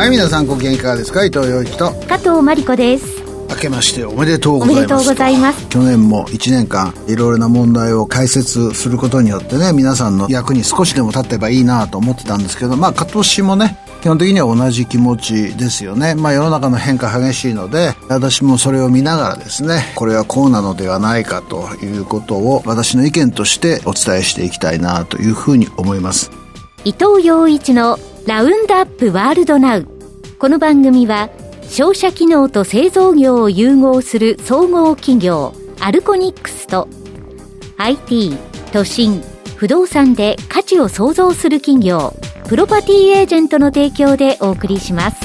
はい皆さんご機嫌いかがですか？伊藤洋一と。加藤真理子です。明けましておめでとうございますおめでとうございます。去年も1年間いろいろな問題を解説することによってね皆さんの役に少しでも立てばいいなと思ってたんですけどまあ今年もね基本的には同じ気持ちですよね。まあ世の中の変化激しいので、私もそれを見ながらですね、これはこうなのではないかということを私の意見としてお伝えしていきたいなというふうに思います。伊藤洋一のラウンドアップワールドナウ。この番組は商社機能と製造業を融合する総合企業アルコニックスと IT、都心、不動産で価値を創造する企業プロパティエージェントの提供でお送りします。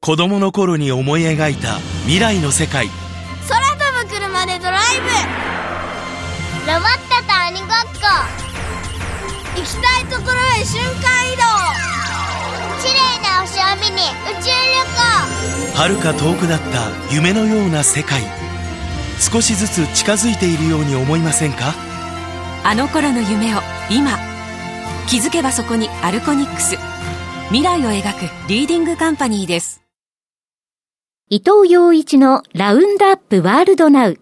子供の頃に思い描いた未来の世界。空飛ぶ車でドライブ。ロボッきたいところへ瞬間移動。綺麗な星を見に宇宙旅行。遥か遠くなった夢のような世界。少しずつ近づいているように思いませんか？あの頃の夢を今気づけばそこにアルコニックス。未来を描くリーディングカンパニーです。伊藤洋一のラウンドアップワールドナウ。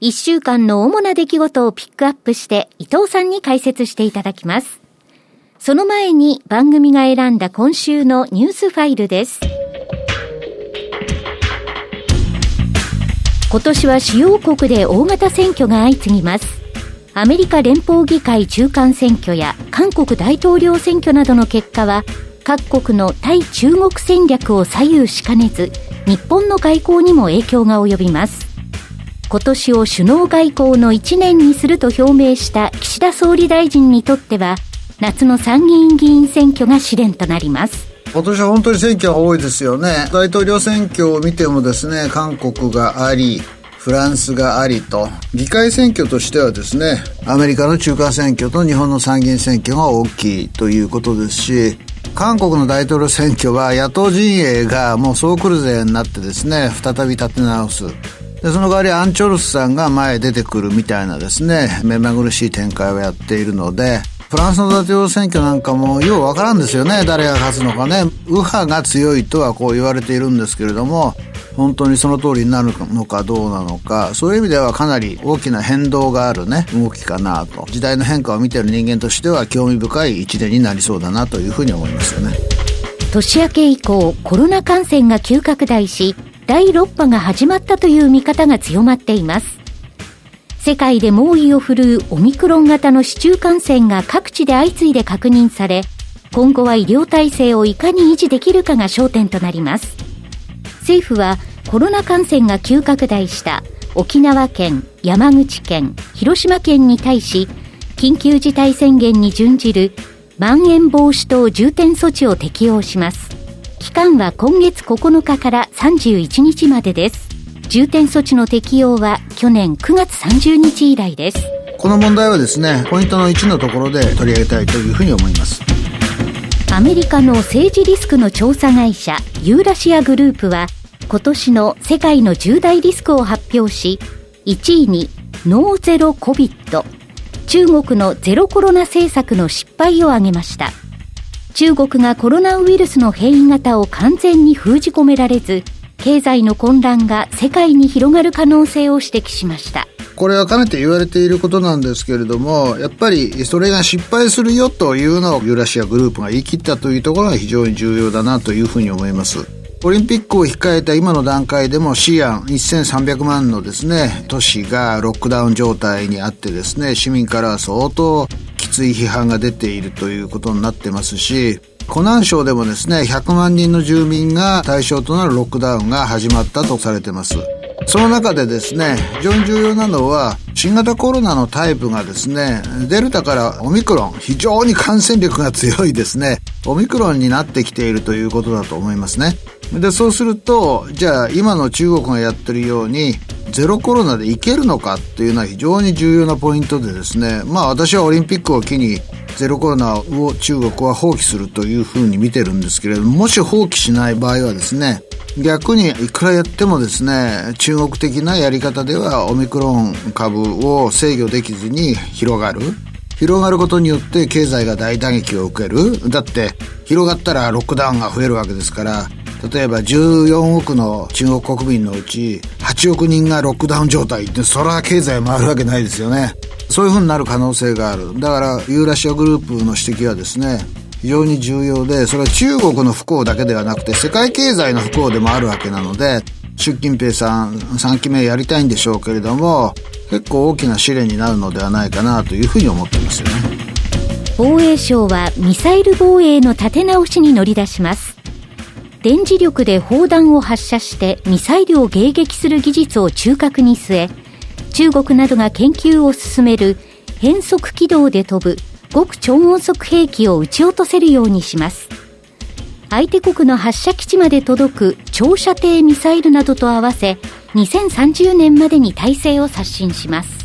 一週間の主な出来事をピックアップして伊藤さんに解説していただきます。その前に番組が選んだ今週のニュースファイルです。今年は主要国で大型選挙が相次ぎます。アメリカ連邦議会中間選挙や韓国大統領選挙などの結果は各国の対中国戦略を左右しかねず日本の外交にも影響が及びます今年を首脳外交の1年にすると表明した岸田総理大臣にとっては、夏の参議院議員選挙が試練となります。今年は本当に選挙が多いですよね。大統領選挙を見てもですね、韓国があり、フランスがありと、議会選挙としてはですね、アメリカの中間選挙と日本の参議院選挙が大きいということですし、韓国の大統領選挙は野党陣営がもう総クルゼになってですね、再び立て直す。でその代わりアン・チョルスさんが前へ出てくるみたいなですね目まぐるしい展開をやっているのでフランスの大統領選挙なんかもようわからんですよね。誰が勝つのかね。右派が強いとはこう言われているんですけれども本当にその通りになるのかどうなのか。そういう意味ではかなり大きな変動があるね動きかなと。時代の変化を見てる人間としては興味深い一年になりそうだなというふうに思いますよね。年明け以降コロナ感染が急拡大し第6波が始まったという見方が強まっています。世界で猛威を振るうオミクロン型の市中感染が各地で相次いで確認され、今後は医療体制をいかに維持できるかが焦点となります。政府はコロナ感染が急拡大した沖縄県、山口県、広島県に対し、緊急事態宣言に準じるまん延防止等重点措置を適用します。期間は今月9日から31日までです。重点措置の適用は去年9月30日以来です。この問題はですね、ポイントの1のところで取り上げたいというふうに思います。アメリカの政治リスクの調査会社ユーラシアグループは今年の世界の重大リスクを発表し1位にノーゼロコビット中国のゼロコロナ政策の失敗を挙げました中国がコロナウイルスの変異型を完全に封じ込められず、経済の混乱が世界に広がる可能性を指摘しました。これはかねて言われていることなんですけれども、やっぱりそれが失敗するよというのをユーラシアグループが言い切ったというところが非常に重要だなというふうに思います。オリンピックを控えた今の段階でもシアン1300万のですね、都市がロックダウン状態にあってですね、市民からは相当きつい批判が出ているということになってますし、湖南省でもですね、100万人の住民が対象となるロックダウンが始まったとされてます。その中でですね、非常に重要なのは、新型コロナのタイプがですね、デルタからオミクロン、非常に感染力が強いですね、オミクロンになってきているということだと思いますね。で、そうすると、じゃあ今の中国がやってるように、ゼロコロナでいけるのかっていうのは非常に重要なポイントでですね、まあ私はオリンピックを機にゼロコロナを中国は放棄するというふうに見てるんですけれども、もし放棄しない場合はですね、逆にいくらやってもですね、中国的なやり方ではオミクロン株を制御できずに広がる。広がることによって経済が大打撃を受ける。だって、広がったらロックダウンが増えるわけですから、例えば14億の中国国民のうち8億人がロックダウン状態ってそれは経済回るわけないですよね。そういうふうになる可能性がある。だからユーラシアグループの指摘はですね非常に重要でそれは中国の不幸だけではなくて世界経済の不幸でもあるわけなので習近平さん3期目やりたいんでしょうけれども結構大きな試練になるのではないかなというふうに思ってますよね。防衛省はミサイル防衛の立て直しに乗り出します。電磁力で砲弾を発射してミサイルを迎撃する技術を中核に据え、中国などが研究を進める変速軌道で飛ぶ極超音速兵器を撃ち落とせるようにします。相手国の発射基地まで届く長射程ミサイルなどと合わせ、2030年までに体制を刷新します。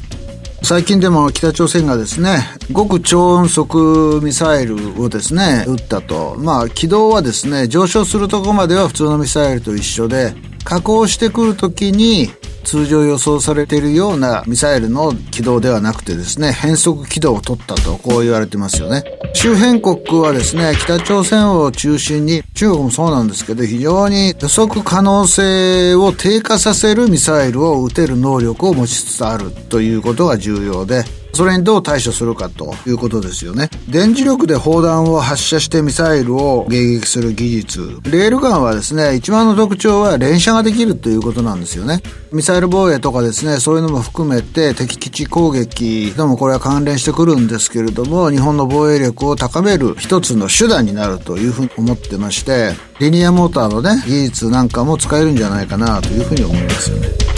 最近でも北朝鮮がですね、極超音速ミサイルをですね、撃ったと。まあ、軌道はですね、上昇するとこまでは普通のミサイルと一緒で、加工してくるときに、通常予想されているようなミサイルの軌道ではなくてですね、変速軌道を取ったと、こう言われてますよね。周辺国はですね、北朝鮮を中心に、中国もそうなんですけど、非常に予測可能性を低下させるミサイルを撃てる能力を持ちつつあるということが重要で、それにどう対処するかということですよね。電磁力で砲弾を発射してミサイルを迎撃する技術。レールガンはですね、一番の特徴は連射ができるということなんですよね。ミサイル防衛とかですね、そういうのも含めて敵基地攻撃ともこれは関連してくるんですけれども、日本の防衛力を高める一つの手段になるというふうに思ってまして、リニアモーターのね、技術なんかも使えるんじゃないかなというふうに思いますよね。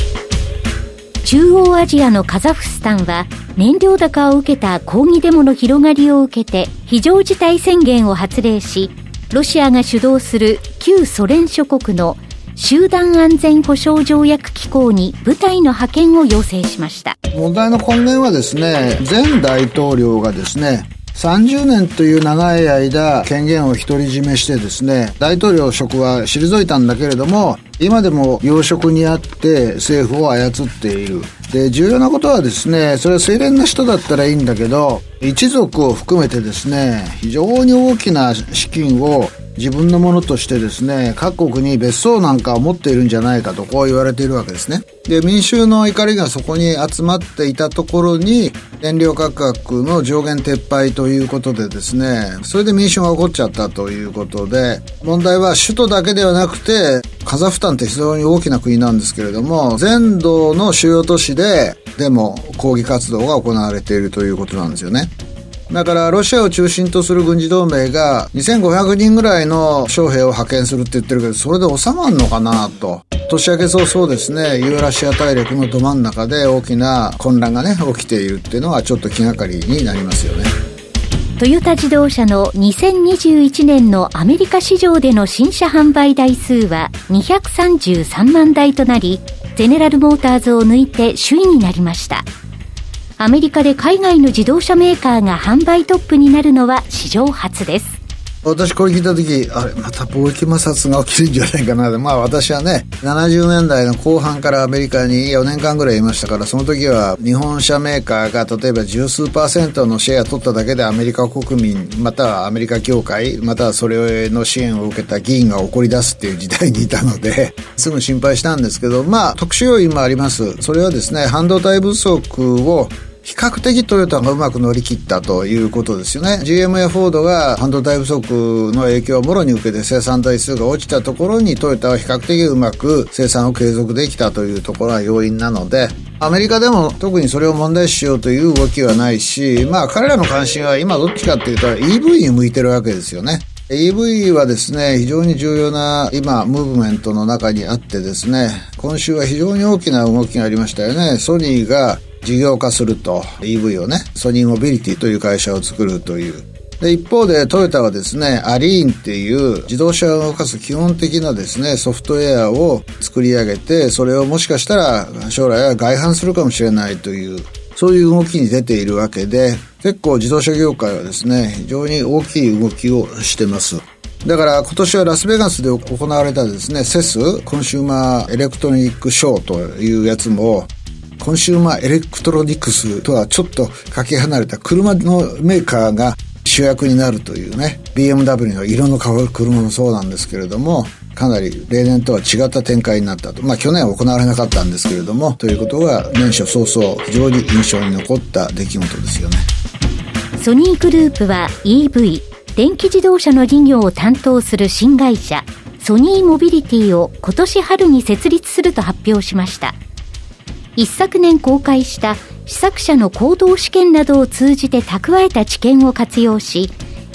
中央アジアのカザフスタンは燃料高を受けた抗議デモの広がりを受けて非常事態宣言を発令しロシアが主導する旧ソ連諸国の集団安全保障条約機構に部隊の派遣を要請しました。問題の根源はですね前大統領がですね30年という長い間権限を独り占めしてですね大統領職は退いたんだけれども今でも要職にあって政府を操っている。で重要なことはですねそれは清廉な人だったらいいんだけど一族を含めてですね非常に大きな資金を自分のものとしてですね、各国に別荘なんかを持っているんじゃないかとこう言われているわけですね。で、民衆の怒りがそこに集まっていたところに、燃料価格の上限撤廃ということでですね、それで民衆が起こっちゃったということで、問題は首都だけではなくて、カザフスタンって非常に大きな国なんですけれども、全土の主要都市で、でも抗議活動が行われているということなんですよね。だからロシアを中心とする軍事同盟が2500人ぐらいの将兵を派遣するって言ってるけど、それで収まるのかなと。年明け早々ですね、ユーラシア大陸のど真ん中で大きな混乱がね、起きているっていうのはちょっと気がかりになりますよね。トヨタ自動車の2021年のアメリカ市場での新車販売台数は233万台となり、ゼネラルモーターズを抜いて首位になりました。アメリカで海外の自動車メーカーが販売トップになるのは史上初です。私これ聞いた時、あれ、また貿易摩擦が起きるんじゃないかな。まあ私はね、70年代の後半からアメリカに4年間ぐらいいましたから、その時は日本車メーカーが例えば十数パーセントのシェア取っただけでアメリカ国民、またはアメリカ協会、またはそれの支援を受けた議員が怒り出すっていう時代にいたので、すぐ心配したんですけど、まあ特殊要因もあります。それはですね、半導体不足を比較的トヨタがうまく乗り切ったということですよね。GM やフォードが半導体不足の影響をもろに受けて生産台数が落ちたところにトヨタは比較的うまく生産を継続できたというところが要因なので、アメリカでも特にそれを問題視しようという動きはないし、まあ彼らの関心は今どっちかっていうと EV に向いてるわけですよね。EV はですね、非常に重要な今、ムーブメントの中にあってですね、今週は非常に大きな動きがありましたよね。ソニーが事業化すると EV をね、ソニーモビリティという会社を作るという。で、一方でトヨタはですね、アリーンっていう自動車を動かす基本的なですね、ソフトウェアを作り上げて、それをもしかしたら将来は外販するかもしれないという、そういう動きに出ているわけで、結構自動車業界はですね、非常に大きい動きをしてます。だから今年はラスベガスで行われたですね、 CES、コンシューマーエレクトロニックショーというやつも、コンシューマーエレクトロニクスとはちょっとかけ離れた車のメーカーが主役になるというね、BMW の色の変わる車もそうなんですけれども、かなり例年とは違った展開になったと。まあ去年は行われなかったんですけれども、ということが年初早々非常に印象に残った出来事ですよね。ソニーグループは EV、電気自動車の事業を担当する新会社、ソニーモビリティを今年春に設立すると発表しました。一昨年公開した試作車の行動試験などを通じて蓄えた知見を活用し、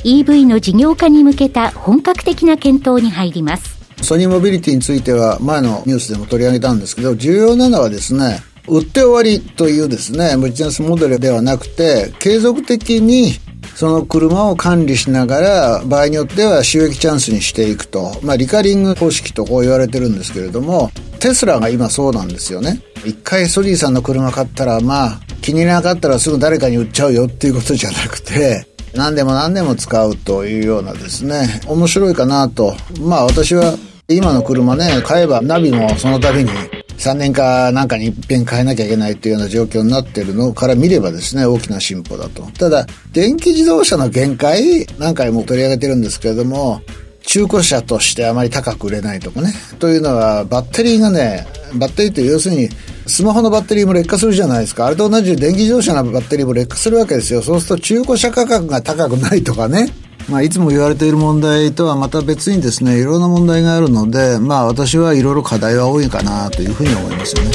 EV の事業化に向けた本格的な検討に入ります。ソニーモビリティについては前のニュースでも取り上げたんですけど、重要なのはですね、売って終わりというですね、ビジネスモデルではなくて、継続的にその車を管理しながら、場合によっては収益チャンスにしていくと。まあ、リカリング方式とこう言われてるんですけれども、テスラが今そうなんですよね。一回ソニーさんの車買ったら、まあ、気になかったらすぐ誰かに売っちゃうよっていうことじゃなくて、何でも何でも使うというようなですね、面白いかなと。まあ私は今の車ね、買えばナビもその度に3年かなんかに一遍変えなきゃいけないというような状況になってるのから見ればですね、大きな進歩だと。ただ、電気自動車の限界、何回も取り上げてるんですけれども、中古車としてあまり高く売れないとかね。というのは、バッテリーがね、バッテリーって要するに、スマホのバッテリーも劣化するじゃないですか。あれと同じ電気自動車のバッテリーも劣化するわけですよ。そうすると中古車価格が高くないとかね。まあ、いつも言われている問題とはまた別にですね、いろんな問題があるので、まあ、私はいろいろ課題は多いかなというふうに思いますよね。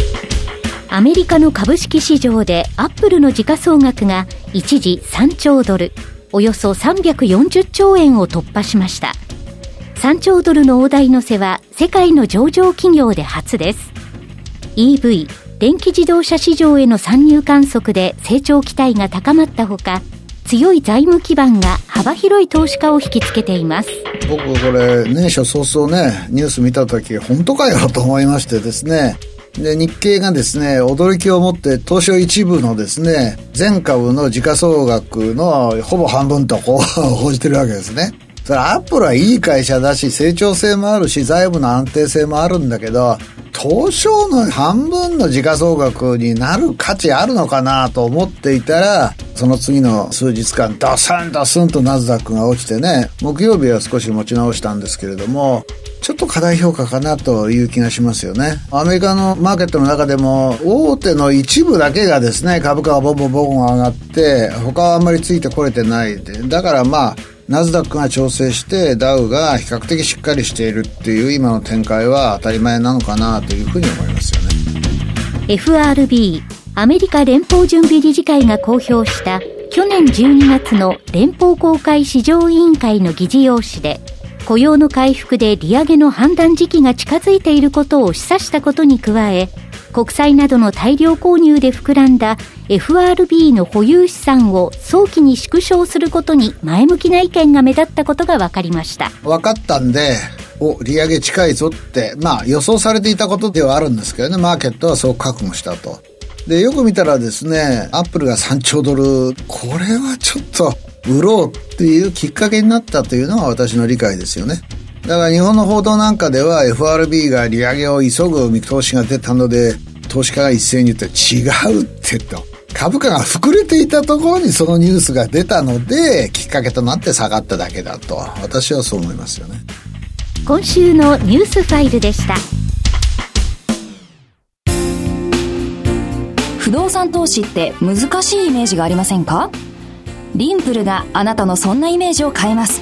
アメリカの株式市場でアップルの時価総額が一時3兆ドル、およそ340兆円を突破しました。3兆ドルの大台乗せは世界の上場企業で初です。EV、電気自動車市場への参入観測で成長期待が高まったほか、強い財務基盤が幅広い投資家を引きつけています僕これ年初早々ねニュース見た時本当かよと思いましてですねで、日経がですね、驚きをもって東証一部のですね、全株の時価総額のほぼ半分とこう 報じてるわけですね。それアップルはいい会社だし、成長性もあるし、財務の安定性もあるんだけど、東証の半分の時価総額になる価値あるのかなと思っていたら、その次の数日間、ドスンドスンとナスダックが落ちてね、木曜日は少し持ち直したんですけれども、ちょっと過大評価かなという気がしますよね。アメリカのマーケットの中でも、大手の一部だけがですね、株価がボンボンボン上がって、他はあんまりついてこれてないで。だからまあ、ナスダックが調整してダウが比較的しっかりしているっていう今の展開は当たり前なのかなというふうに思いますよね。FRB アメリカ連邦準備理事会が公表した去年12月の連邦公開市場委員会の議事要旨で雇用の回復で利上げの判断時期が近づいていることを示唆したことに加え国債などの大量購入で膨らんだ FRB の保有資産を早期に縮小することに前向きな意見が目立ったことが分かりました。分かったんでお利上げ近いぞってまあ予想されていたことではあるんですけどね。マーケットはそう覚悟したと。でよく見たらですねアップルが3兆ドル。これはちょっと売ろうっていうきっかけになったというのが私の理解ですよね。だから日本の報道なんかでは FRB が利上げを急ぐ見通しが出たので投資家が一斉に言って違うってと。株価が膨れていたところにそのニュースが出たのできっかけとなって下がっただけだと。私はそう思いますよね。今週のニュースファイルでした。不動産投資って難しいイメージがありませんか？リンプルがあなたのそんなイメージを変えます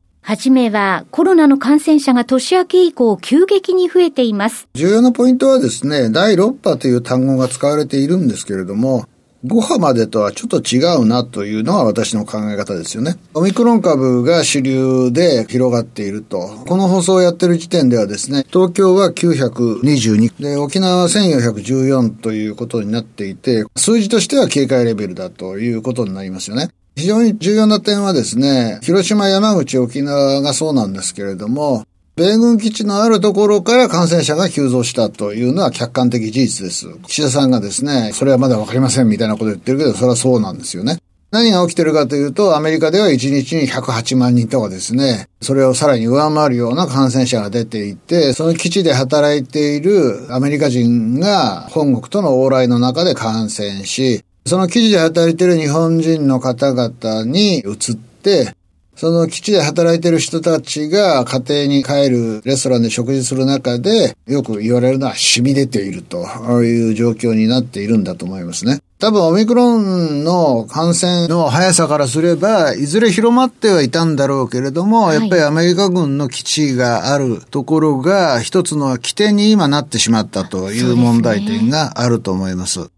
はじめはコロナの感染者が年明け以降急激に増えています。重要なポイントはですね、第6波という単語が使われているんですけれども、5波までとはちょっと違うなというのは私の考え方ですよね。オミクロン株が主流で広がっていると。この放送をやっている時点ではですね、東京は922で、沖縄は1414ということになっていて、数字としては警戒レベルだということになりますよね。非常に重要な点はですね、広島、山口、沖縄がそうなんですけれども、米軍基地のあるところから感染者が急増したというのは客観的事実です。岸田さんがですね、それはまだわかりませんみたいなこと言ってるけど、それはそうなんですよね。何が起きてるかというと、アメリカでは1日に108万人とかですね、それをさらに上回るような感染者が出ていて、その基地で働いているアメリカ人が本国との往来の中で感染し、その基地で働いている日本人の方々に移って、その基地で働いている人たちが家庭に帰るレストランで食事する中で、よく言われるのは染み出ているという状況になっているんだと思いますね。多分オミクロンの感染の速さからすれば、いずれ広まってはいたんだろうけれども、はい、やっぱりアメリカ軍の基地があるところが一つの起点に今なってしまったという問題点があると思います。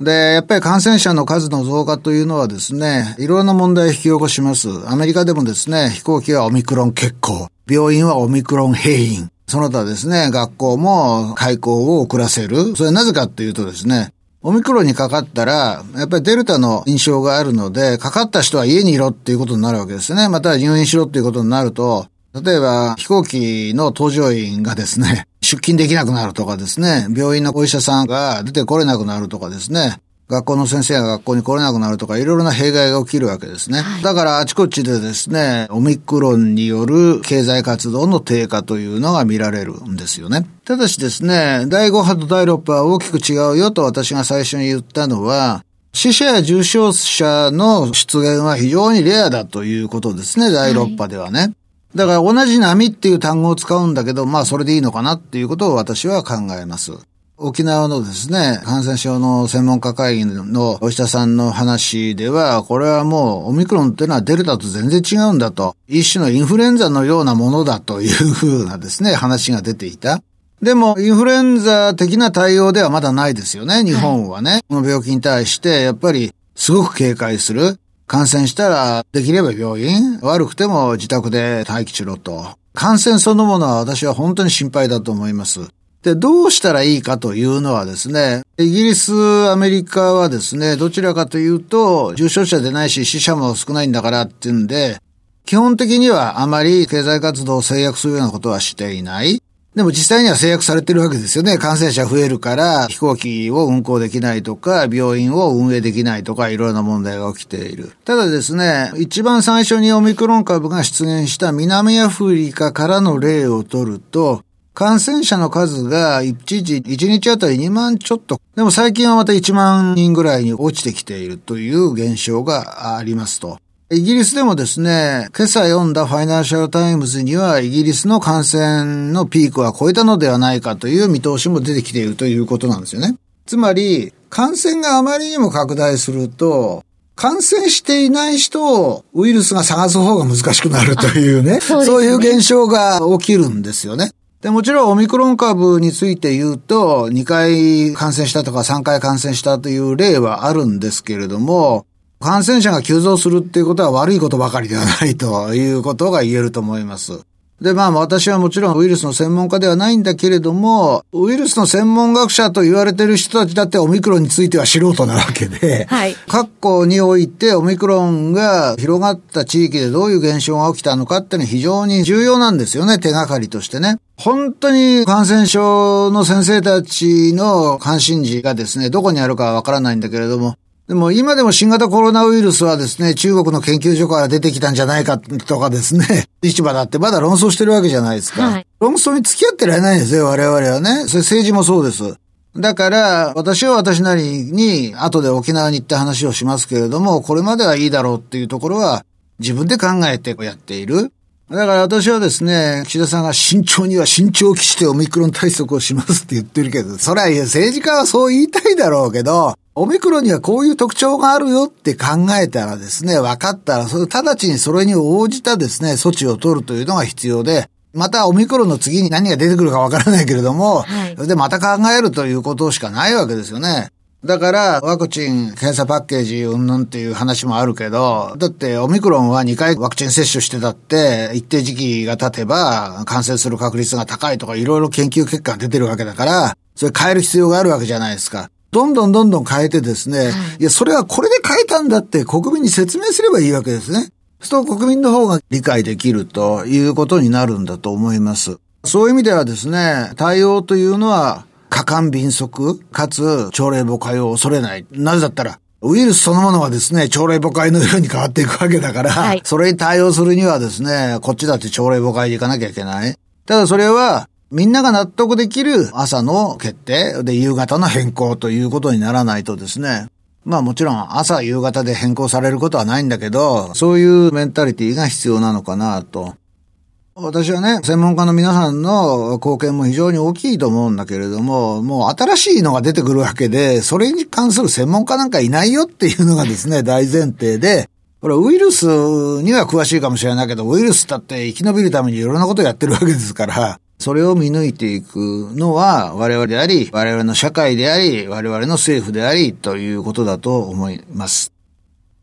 で、やっぱり感染者の数の増加というのはですね、いろんな問題を引き起こします。アメリカでもですね、飛行機はオミクロン欠航、病院はオミクロン閉院、その他ですね、学校も開校を遅らせる。それはなぜかっていうとですね、オミクロンにかかったら、やっぱりデルタの印象があるので、かかった人は家にいろっていうことになるわけですね。また入院しろっていうことになると、例えば飛行機の搭乗員がですね、出勤できなくなるとかですね、病院のお医者さんが出てこれなくなるとかですね、学校の先生が学校に来れなくなるとか、いろいろな弊害が起きるわけですね。はい、だからあちこちでですね、オミクロンによる経済活動の低下というのが見られるんですよね。ただしですね、第5波と第6波は大きく違うよと私が最初に言ったのは、死者や重症者の出現は非常にレアだということですね、第6波ではね。はいだから同じ波っていう単語を使うんだけど、まあそれでいいのかなっていうことを私は考えます。沖縄のですね、感染症の専門家会議のお医者さんの話では、これはもうオミクロンっていうのはデルタと全然違うんだと、一種のインフルエンザのようなものだというふうなですね、話が出ていた。でも、インフルエンザ的な対応ではまだないですよね、日本はね。はい、この病気に対して、やっぱり、すごく警戒する。感染したら、できれば病院、悪くても自宅で待機しろと。感染そのものは私は本当に心配だと思います。で、どうしたらいいかというのはですね、イギリス、アメリカはですね、どちらかというと、重症者でないし死者も少ないんだからっていうんで、基本的にはあまり経済活動を制約するようなことはしていない。でも実際には制約されてるわけですよね。感染者増えるから飛行機を運航できないとか、病院を運営できないとか、いろいろな問題が起きている。ただですね、一番最初にオミクロン株が出現した南アフリカからの例を取ると、感染者の数が一時1日あたり2万ちょっと。でも最近はまた1万人ぐらいに落ちてきているという現象がありますと。イギリスでもですね、今朝読んだファイナンシャルタイムズにはイギリスの感染のピークは超えたのではないかという見通しも出てきているということなんですよね。つまり、感染があまりにも拡大すると、感染していない人をウイルスが探す方が難しくなるというね、そうねそういう現象が起きるんですよね。で、もちろんオミクロン株について言うと、2回感染したとか3回感染したという例はあるんですけれども、感染者が急増するっていうことは悪いことばかりではないということが言えると思います。で、まあ私はもちろんウイルスの専門家ではないんだけれども、ウイルスの専門学者と言われている人たちだってオミクロンについては素人なわけで、はい。各校においてオミクロンが広がった地域でどういう現象が起きたのかっていうのは非常に重要なんですよね、手がかりとしてね。本当に感染症の先生たちの関心事がですね、どこにあるかはわからないんだけれども、でも今でも新型コロナウイルスはですね、中国の研究所から出てきたんじゃないかとかですね、市場だってまだ論争してるわけじゃないですか。はい、論争に付き合ってられないんですよ、我々はね。それ政治もそうです。だから、私は私なりに、後で沖縄に行って話をしますけれども、これまではいいだろうっていうところは、自分で考えてやっている。だから私はですね、岸田さんが慎重には慎重を期してオミクロン対策をしますって言ってるけど、それは政治家はそう言いたいだろうけど、オミクロンにはこういう特徴があるよって考えたらですね、分かったら、それ直ちにそれに応じたですね、措置を取るというのが必要で、またオミクロンの次に何が出てくるか分からないけれども、はい、それでまた考えるということしかないわけですよね。だから、ワクチン、検査パッケージ、うんぬんっていう話もあるけど、だってオミクロンは2回ワクチン接種してたって、一定時期が経てば、感染する確率が高いとか、いろいろ研究結果が出てるわけだから、それ変える必要があるわけじゃないですか。どんどんどんどん変えてですね、い、や、それはこれで変えたんだって国民に説明すればいいわけですね。そうすると国民の方が理解できるということになるんだと思います。そういう意味ではですね、対応というのは、過干敏速、かつ、朝令暮改を恐れない。なぜだったら、ウイルスそのものはですね、朝令暮改のように変わっていくわけだから、はい、それに対応するにはですね、こっちだって朝令暮改でいかなきゃいけない。ただそれは、みんなが納得できる朝の決定で夕方の変更ということにならないとですね、まあもちろん朝夕方で変更されることはないんだけど、そういうメンタリティが必要なのかなと。私はね、専門家の皆さんの貢献も非常に大きいと思うんだけれども、もう新しいのが出てくるわけで、それに関する専門家なんかいないよっていうのがですね、大前提で、これウイルスには詳しいかもしれないけど、ウイルスだって生き延びるためにいろんなことやってるわけですから、それを見抜いていくのは我々であり、我々の社会であり、我々の政府でありということだと思います。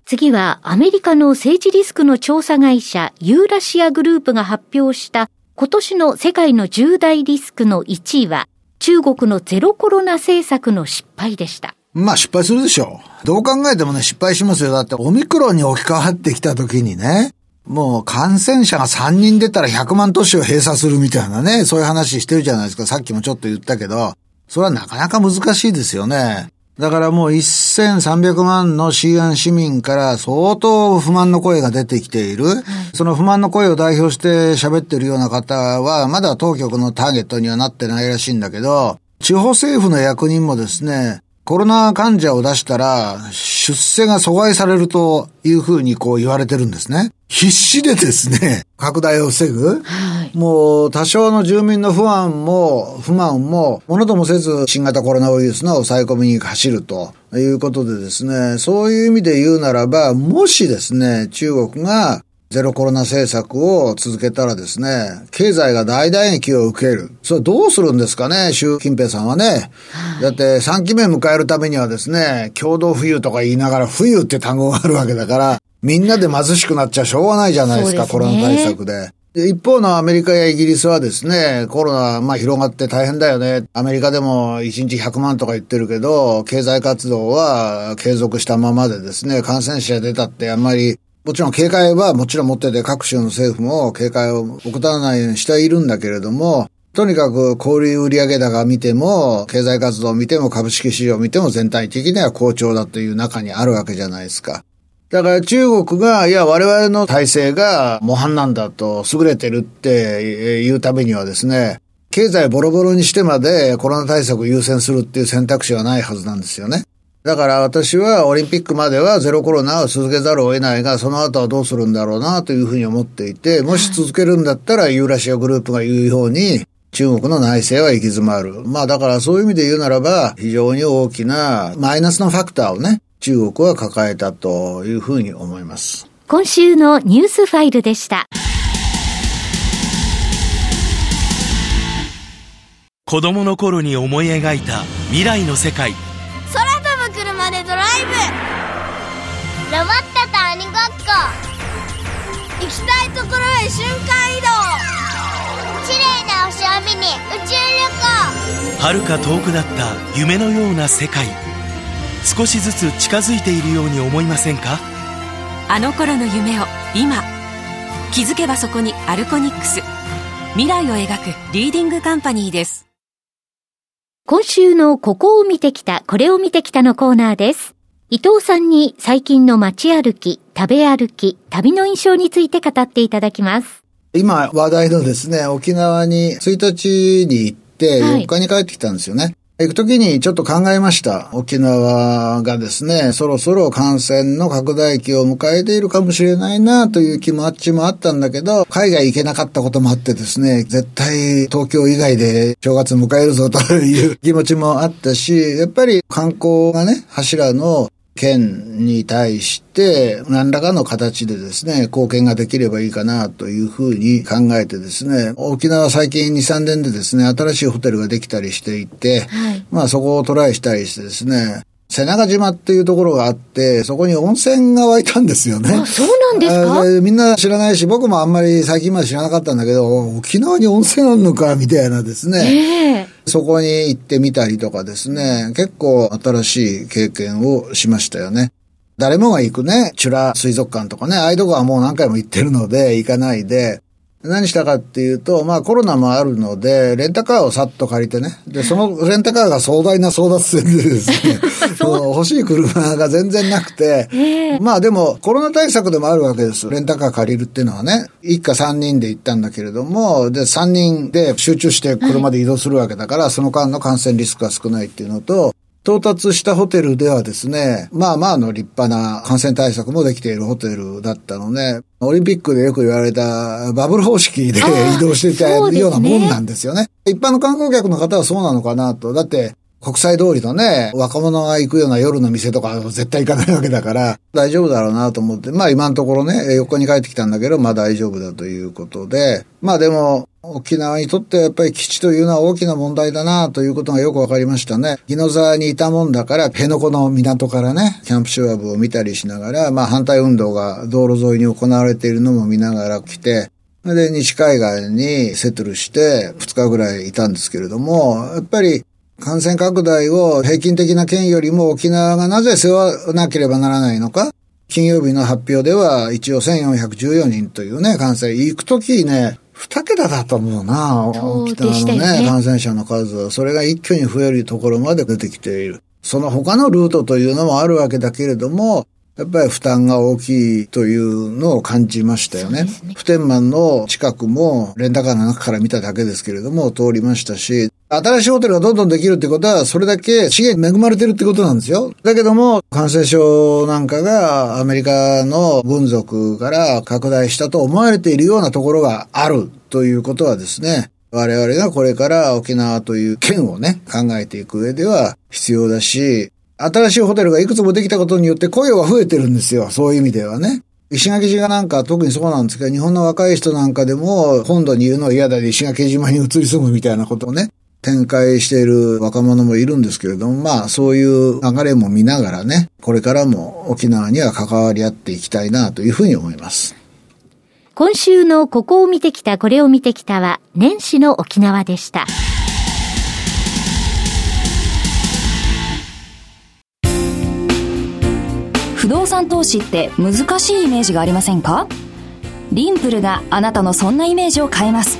次はアメリカの政治リスクの調査会社ユーラシアグループが発表した今年の世界の重大リスクの1位は中国のゼロコロナ政策の失敗でした。まあ失敗するでしょう。どう考えてもね失敗しますよ。だってオミクロンに置き換わってきた時にね、もう感染者が3人出たら100万都市を閉鎖するみたいなね、そういう話してるじゃないですか。さっきもちょっと言ったけど、それはなかなか難しいですよね。だからもう1300万の西安市民から相当不満の声が出てきている。その不満の声を代表して喋ってるような方は、まだ当局のターゲットにはなってないらしいんだけど、地方政府の役人もですね、コロナ患者を出したら、出世が阻害されるというふうにこう言われてるんですね。必死でですね、拡大を防ぐ。はい、もう多少の住民の不安も、不満も、ものともせず新型コロナウイルスの抑え込みに走るということでですね、そういう意味で言うならば、もしですね、中国がゼロコロナ政策を続けたらですね、経済が大打撃を受ける。それどうするんですかね、習近平さんはね。はい、だって3期目迎えるためにはですね、共同富裕とか言いながら富裕って単語があるわけだから、みんなで貧しくなっちゃしょうがないじゃないですか、すね、コロナ対策で。で一方のアメリカやイギリスはですね、コロナ、まあ広がって大変だよね。アメリカでも1日100万とか言ってるけど、経済活動は継続したままでですね、感染者出たってあんまりもちろん警戒はもちろん持ってて各州の政府も警戒を怠らないようにしているんだけれども、とにかく小売売上高見ても、経済活動を見ても、株式市場を見ても全体的には好調だという中にあるわけじゃないですか。だから中国が、いや、我々の体制が模範なんだと、優れてるっていうためにはですね、経済ボロボロにしてまでコロナ対策を優先するっていう選択肢はないはずなんですよね。だから私はオリンピックまではゼロコロナを続けざるを得ないが、その後はどうするんだろうなというふうに思っていて、もし続けるんだったらユーラシアグループが言うように、中国の内政は行き詰まる。まあだからそういう意味で言うならば、非常に大きなマイナスのファクターをね、中国は抱えたというふうに思います。今週のニュースファイルでした。子供の頃に思い描いた未来の世界。ロボットと鬼ごっこ。行きたいところへ瞬間移動。綺麗な星を見に宇宙旅行。遥か遠くだった夢のような世界。少しずつ近づいているように思いませんか？あの頃の夢を今。気づけばそこにアルコニックス。未来を描くリーディングカンパニーです。今週のここを見てきた、これを見てきたのコーナーです。伊藤さんに最近の街歩き、食べ歩き、旅の印象について語っていただきます。今話題のですね、沖縄に1日に行って4日に帰ってきたんですよね。はい行くときにちょっと考えました。沖縄がですね、そろそろ感染の拡大期を迎えているかもしれないなという気持ちもあったんだけど、海外行けなかったこともあってですね、絶対東京以外で正月迎えるぞという気持ちもあったし、やっぱり観光がね、柱の県に対して何らかの形でですね、貢献ができればいいかなというふうに考えてですね、沖縄最近2、3年でですね、新しいホテルができたりしていて、はい、まあそこをトライしたりしてですね、瀬長島っていうところがあって、そこに温泉が湧いたんですよね。あ、そうなんですか？みんな知らないし、僕もあんまり最近まで知らなかったんだけど、沖縄に温泉あるのか、みたいなですね。えーそこに行ってみたりとかですね、結構新しい経験をしましたよね。誰もが行くね、チュラ水族館とかね、ああいうとこはもう何回も行ってるので、行かないで、何したかっていうと、まあコロナもあるので、レンタカーをさっと借りてね。で、そのレンタカーが壮大な争奪戦でですね、欲しい車が全然なくて、えー、まあでもコロナ対策でもあるわけです。レンタカー借りるっていうのはね、一家三人で行ったんだけれども、で、三人で集中して車で移動するわけだから、はい、その間の感染リスクが少ないっていうのと、到達したホテルではですね、まあまあの立派な感染対策もできているホテルだったので、オリンピックでよく言われたバブル方式で移動していたようなもんなんですよね。ね一般の観光客の方はそうなのかなと。だって、国際通りのね、若者が行くような夜の店とか絶対行かないわけだから、大丈夫だろうなと思って、まあ今のところね、横に帰ってきたんだけど、まあ大丈夫だということで、まあでも、沖縄にとってやっぱり基地というのは大きな問題だなということがよくわかりましたね。宜野沢にいたもんだから、辺野古の港からね、キャンプシュワブを見たりしながら、まあ反対運動が道路沿いに行われているのも見ながら来て、で、西海岸にセトルして2日ぐらいいたんですけれども、やっぱり感染拡大を平均的な県よりも沖縄がなぜ背負わなければならないのか金曜日の発表では一応1414人というね、感染。行くときね、二桁だと思うな、沖縄のね、感染者の数は。それが一挙に増えるところまで出てきている。その他のルートというのもあるわけだけれども、やっぱり負担が大きいというのを感じましたよね。ね普天満の近くもレンタカーの中から見ただけですけれども通りましたし、新しいホテルがどんどんできるってことは、それだけ資源恵まれてるってことなんですよ。だけども、感染症なんかがアメリカの軍属から拡大したと思われているようなところがあるということはですね、我々がこれから沖縄という県をね、考えていく上では必要だし、新しいホテルがいくつもできたことによって雇用が増えてるんですよ。そういう意味ではね。石垣島なんか特にそうなんですけど、日本の若い人なんかでも本土にいるのは嫌だで石垣島に移り住むみたいなことをね、展開している若者もいるんですけれども、まあそういう流れも見ながらね、これからも沖縄には関わり合っていきたいなというふうに思います。今週のここを見てきた、これを見てきたは年始の沖縄でした。不動産投資って難しいイメージがありませんか？リンプルがあなたのそんなイメージを変えます。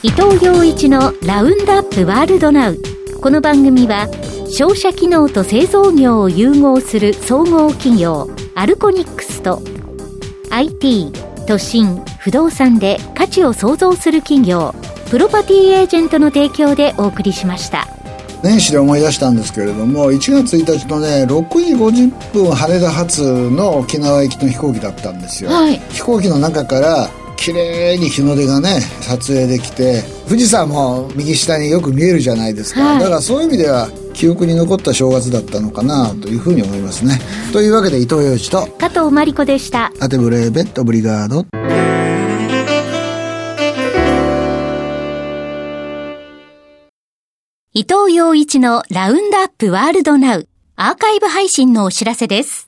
伊藤洋一のラウンドアップワールドナウ。この番組は商社機能と製造業を融合する総合企業アルコニックスと IT 都心不動産で価値を創造する企業プロパティエージェントの提供でお送りしました。年始で思い出したんですけれども1月1日のね6時50分羽田発の沖縄行きの飛行機だったんですよ、はい、飛行機の中から綺麗に日の出がね撮影できて富士山も右下によく見えるじゃないですか、はい、だからそういう意味では記憶に残った正月だったのかなというふうに思いますね。というわけで伊藤洋一と加藤真理子でした。アテブレーベットブリガード。伊藤洋一のラウンドアップワールドナウアーカイブ配信のお知らせです。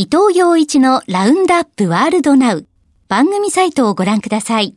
伊藤洋一のラウンドアップワールドナウ番組サイトをご覧ください。